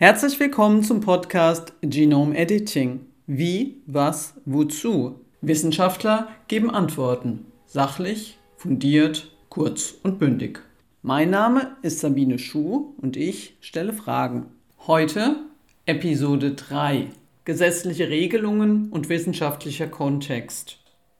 Herzlich willkommen zum Podcast Genome Editing. Wie, was, wozu? Wissenschaftler geben Antworten. Sachlich, fundiert, kurz und bündig. Mein Name ist Sabine Schuh und ich stelle Fragen. Heute Episode 3. Gesetzliche Regelungen und wissenschaftlicher Kontext.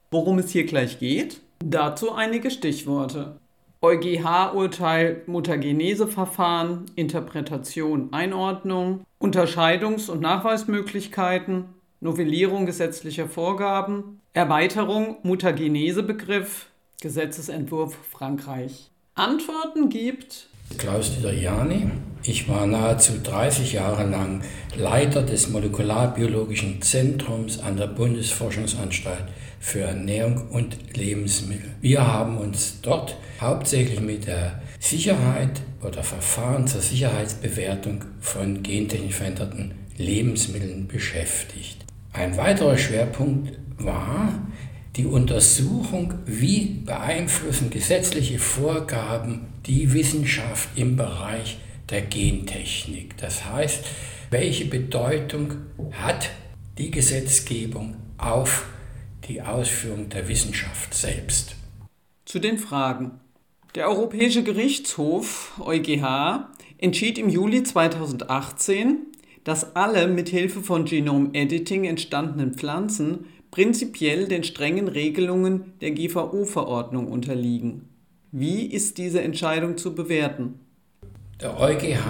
Worum es hier gleich geht? Dazu einige Stichworte. EuGH-Urteil Mutageneseverfahren, Interpretation, Einordnung, Unterscheidungs- und Nachweismöglichkeiten, Novellierung gesetzlicher Vorgaben, Erweiterung Mutagenesebegriff, Gesetzesentwurf Frankreich. Antworten gibt Klaus-Dieter Jani. Ich war nahezu 30 Jahre lang Leiter des Molekularbiologischen Zentrums an der Bundesforschungsanstalt für Ernährung und Lebensmittel. Wir haben uns dort hauptsächlich mit der Sicherheit oder Verfahren zur Sicherheitsbewertung von gentechnisch veränderten Lebensmitteln beschäftigt. Ein weiterer Schwerpunkt war die Untersuchung, wie beeinflussen gesetzliche Vorgaben die Wissenschaft im Bereich der Gentechnik. Das heißt, welche Bedeutung hat die Gesetzgebung auf die Ausführung der Wissenschaft selbst? Zu den Fragen. Der Europäische Gerichtshof EuGH entschied im Juli 2018, dass alle mithilfe von Genome Editing entstandenen Pflanzen prinzipiell den strengen Regelungen der GVO-Verordnung unterliegen. Wie ist diese Entscheidung zu bewerten? Der EuGH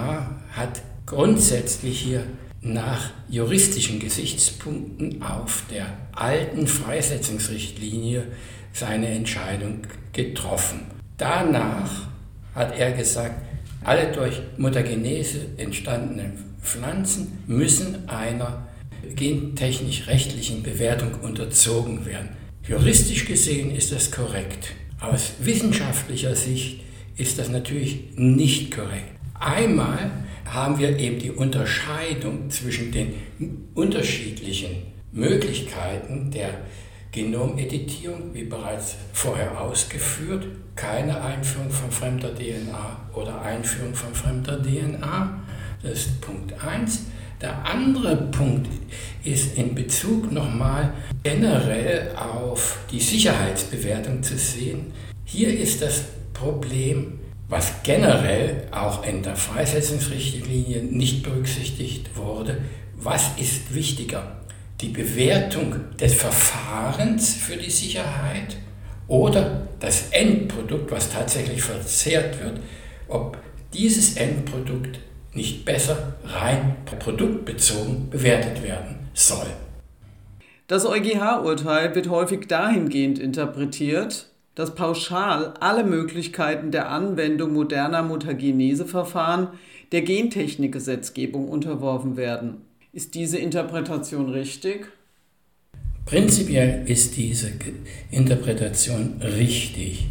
hat grundsätzlich hier nach juristischen Gesichtspunkten auf der alten Freisetzungsrichtlinie seine Entscheidung getroffen. Danach hat er gesagt, alle durch Mutagenese entstandenen Pflanzen müssen einer gentechnisch-rechtlichen Bewertung unterzogen werden. Juristisch gesehen ist das korrekt. Aus wissenschaftlicher Sicht ist das natürlich nicht korrekt. Einmal haben wir eben die Unterscheidung zwischen den unterschiedlichen Möglichkeiten der Genomeditierung, wie bereits vorher ausgeführt, keine Einführung von fremder DNA oder Einführung von fremder DNA. Das ist Punkt 1. Der andere Punkt ist in Bezug nochmal generell auf die Sicherheitsbewertung zu sehen. Hier ist das Problem, was generell auch in der Freisetzungsrichtlinie nicht berücksichtigt wurde, was ist wichtiger? Die Bewertung des Verfahrens für die Sicherheit oder das Endprodukt, was tatsächlich verzehrt wird, ob dieses Endprodukt nicht besser rein produktbezogen bewertet werden soll. Das EuGH-Urteil wird häufig dahingehend interpretiert, dass pauschal alle Möglichkeiten der Anwendung moderner Mutageneseverfahren der Gentechnikgesetzgebung unterworfen werden. Ist diese Interpretation richtig? Prinzipiell ist diese Interpretation richtig.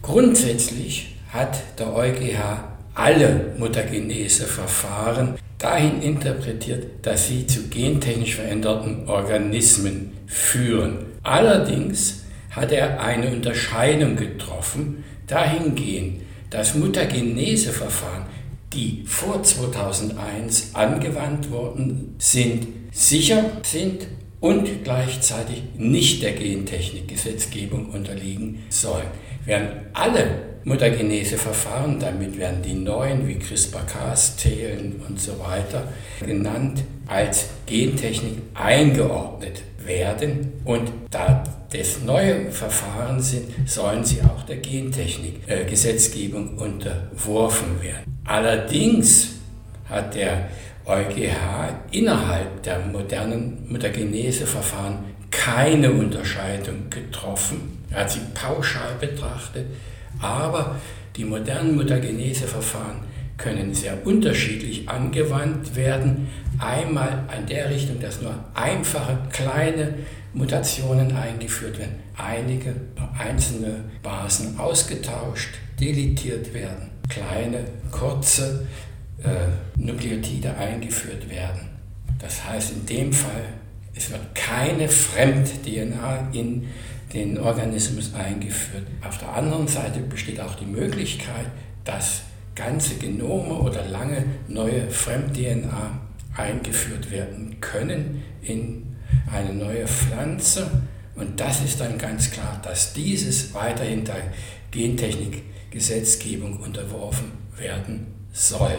Grundsätzlich hat der EuGH alle Mutagenese-Verfahren dahin interpretiert, dass sie zu gentechnisch veränderten Organismen führen. Allerdings hat er eine Unterscheidung getroffen, dahingehend, dass Mutageneseverfahren, die vor 2001 angewandt worden sind, sicher sind und gleichzeitig nicht der Gentechnikgesetzgebung unterliegen sollen. Während alle Mutageneseverfahren, damit werden die neuen wie CRISPR-Cas, Thelen und so weiter genannt, als Gentechnik eingeordnet werden und da das neue Verfahren sind, sollen sie auch der Gentechnik-Gesetzgebung unterworfen werden. Allerdings hat der EuGH innerhalb der modernen Mutagenese-Verfahren keine Unterscheidung getroffen. Er hat sie pauschal betrachtet, aber die modernen Mutagenese-Verfahren können sehr unterschiedlich angewandt werden. Einmal an der Richtung, dass nur einfache kleine Mutationen eingeführt werden, einige einzelne Basen ausgetauscht, deletiert werden, kleine, kurze äh, Nukleotide eingeführt werden. Das heißt in dem Fall, es wird keine Fremd-DNA in den Organismus eingeführt. Auf der anderen Seite besteht auch die Möglichkeit, dass ganze Genome oder lange neue Fremd-DNA eingeführt werden können in eine neue Pflanze. Und das ist dann ganz klar, dass dieses weiterhin der Gentechnik-Gesetzgebung unterworfen werden soll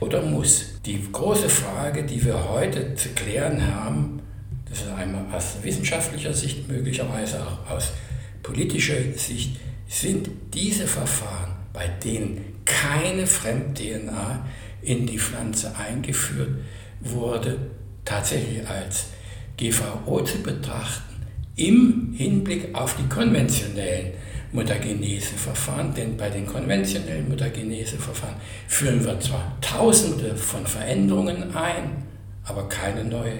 oder muss. Die große Frage, die wir heute zu klären haben, das ist einmal aus wissenschaftlicher Sicht, möglicherweise auch aus politischer Sicht, sind diese Verfahren, bei denen keine Fremd-DNA in die Pflanze eingeführt wurde, tatsächlich als GVO zu betrachten, im Hinblick auf die konventionellen Mutageneseverfahren, denn bei den konventionellen Mutageneseverfahren führen wir zwar Tausende von Veränderungen ein, aber keine neue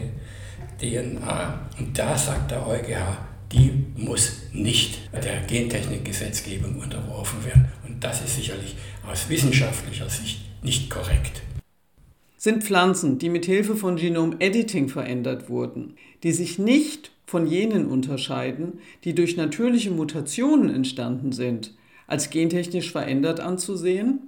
DNA. Und da sagt der EuGH, die muss nicht der Gentechnikgesetzgebung unterworfen werden. Und das ist sicherlich aus wissenschaftlicher Sicht nicht korrekt. Sind Pflanzen, die mit Hilfe von Genom-Editing verändert wurden, die sich nicht von jenen unterscheiden, die durch natürliche Mutationen entstanden sind, als gentechnisch verändert anzusehen?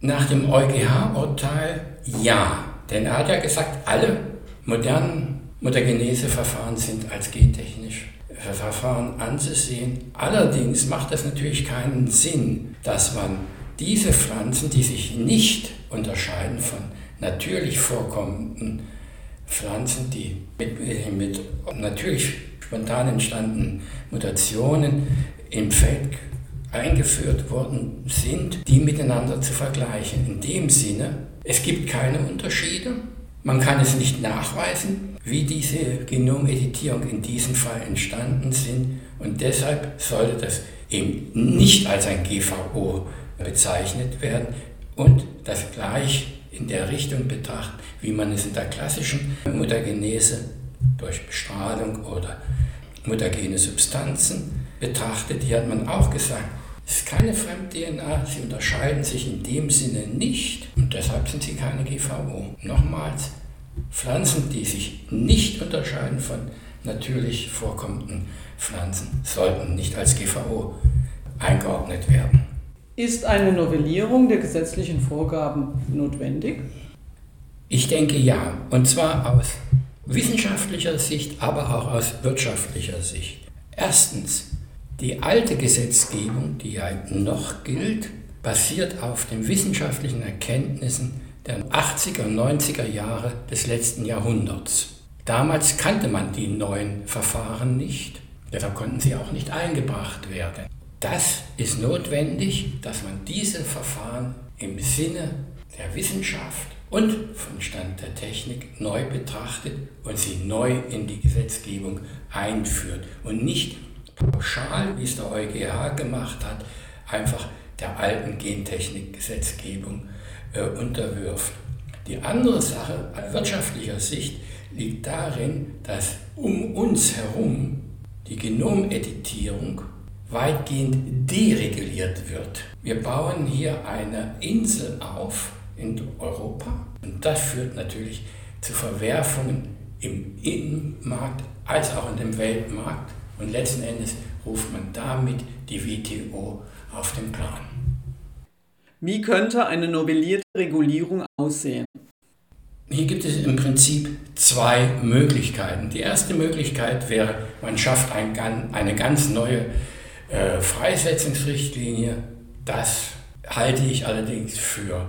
Nach dem EuGH-Urteil ja, denn er hat ja gesagt, alle modernen Mutageneseverfahren sind als gentechnisch Verfahren anzusehen. Allerdings macht es natürlich keinen Sinn, dass man diese Pflanzen, die sich nicht unterscheiden von natürlich vorkommenden Pflanzen, die mit, mit natürlich spontan entstandenen Mutationen im Feld eingeführt worden sind, die miteinander zu vergleichen. In dem Sinne, es gibt keine Unterschiede. Man kann es nicht nachweisen, wie diese Genomeditierung in diesem Fall entstanden sind und deshalb sollte das eben nicht als ein GVO bezeichnet werden und das gleich in der Richtung betrachten, wie man es in der klassischen Mutagenese durch Bestrahlung oder mutagene Substanzen betrachtet. Hier hat man auch gesagt, es ist keine Fremd-DNA, sie unterscheiden sich in dem Sinne nicht und deshalb sind sie keine GVO. Nochmals, Pflanzen, die sich nicht unterscheiden von natürlich vorkommenden Pflanzen, sollten nicht als GVO eingeordnet werden. Ist eine Novellierung der gesetzlichen Vorgaben notwendig? Ich denke ja, und zwar aus wissenschaftlicher Sicht, aber auch aus wirtschaftlicher Sicht. Erstens, die alte Gesetzgebung, die ja noch gilt, basiert auf den wissenschaftlichen Erkenntnissen der 80er und 90er Jahre des letzten Jahrhunderts. Damals kannte man die neuen Verfahren nicht, deshalb konnten sie auch nicht eingebracht werden. Das ist notwendig, dass man diese Verfahren im Sinne der Wissenschaft und vom Stand der Technik neu betrachtet und sie neu in die Gesetzgebung einführt und nicht pauschal, wie es der EuGH gemacht hat, einfach der alten Gentechnik-Gesetzgebung äh, unterwirft. Die andere Sache aus wirtschaftlicher Sicht liegt darin, dass um uns herum die Genomeditierung weitgehend dereguliert wird. Wir bauen hier eine Insel auf in Europa und das führt natürlich zu Verwerfungen im Innenmarkt als auch in dem Weltmarkt und letzten Endes ruft man damit die WTO auf den Plan. Wie könnte eine novellierte Regulierung aussehen? Hier gibt es im Prinzip zwei Möglichkeiten. Die erste Möglichkeit wäre, man schafft ein, eine ganz neue äh, Freisetzungsrichtlinie, das halte ich allerdings für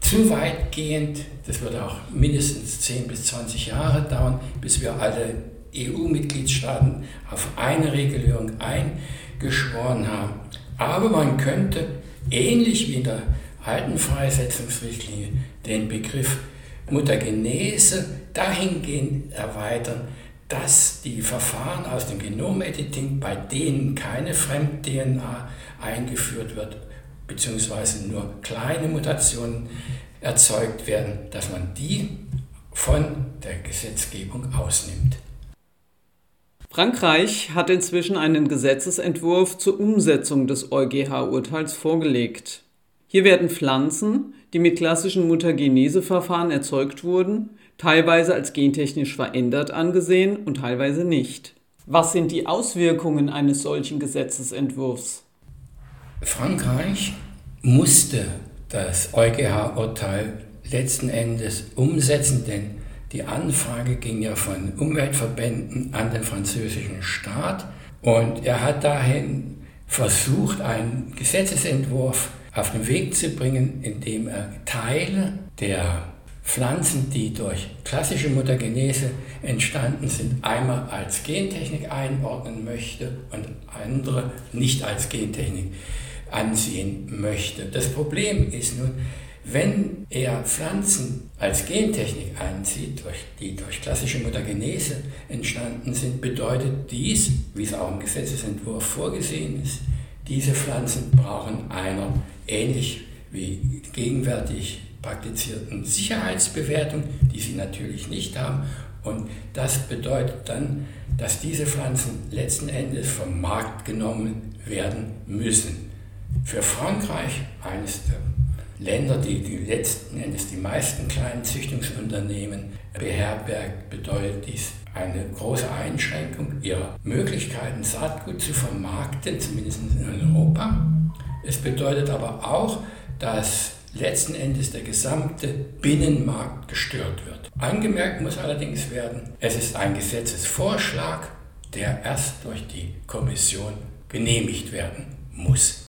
zu weitgehend. Das wird auch mindestens 10 bis 20 Jahre dauern, bis wir alle EU-Mitgliedstaaten auf eine Regelung eingeschworen haben. Aber man könnte, ähnlich wie in der alten Freisetzungsrichtlinie, den Begriff Mutagenese dahingehend erweitern, dass die Verfahren aus dem Genomediting, bei denen keine Fremd-DNA eingeführt wird, beziehungsweise nur kleine Mutationen erzeugt werden, dass man die von der Gesetzgebung ausnimmt. Frankreich hat inzwischen einen Gesetzesentwurf zur Umsetzung des EuGH-Urteils vorgelegt. Hier werden Pflanzen, die mit klassischen Mutageneseverfahren erzeugt wurden, teilweise als gentechnisch verändert angesehen und teilweise nicht. Was sind die Auswirkungen eines solchen Gesetzesentwurfs? Frankreich musste das EuGH-Urteil letzten Endes umsetzen, denn die Anfrage ging ja von Umweltverbänden an den französischen Staat und er hat dahin versucht, einen Gesetzesentwurf auf den Weg zu bringen, indem er Teile der Pflanzen, die durch klassische Mutagenese entstanden sind, einmal als Gentechnik einordnen möchte und andere nicht als Gentechnik ansehen möchte. Das Problem ist nun, wenn er Pflanzen als Gentechnik einzieht, die durch klassische Mutagenese entstanden sind, bedeutet dies, wie es auch im Gesetzesentwurf vorgesehen ist, diese Pflanzen brauchen einer ähnlich wie gegenwärtig praktizierten Sicherheitsbewertung, die sie natürlich nicht haben. Und das bedeutet dann, dass diese Pflanzen letzten Endes vom Markt genommen werden müssen. Für Frankreich, eines der Länder, die, die letzten Endes die meisten kleinen Züchtungsunternehmen beherbergt, bedeutet dies eine große Einschränkung ihrer Möglichkeiten, Saatgut zu vermarkten, zumindest in Europa. Es bedeutet aber auch, dass letzten Endes der gesamte Binnenmarkt gestört wird. Angemerkt muss allerdings werden, es ist ein Gesetzesvorschlag, der erst durch die Kommission genehmigt werden muss.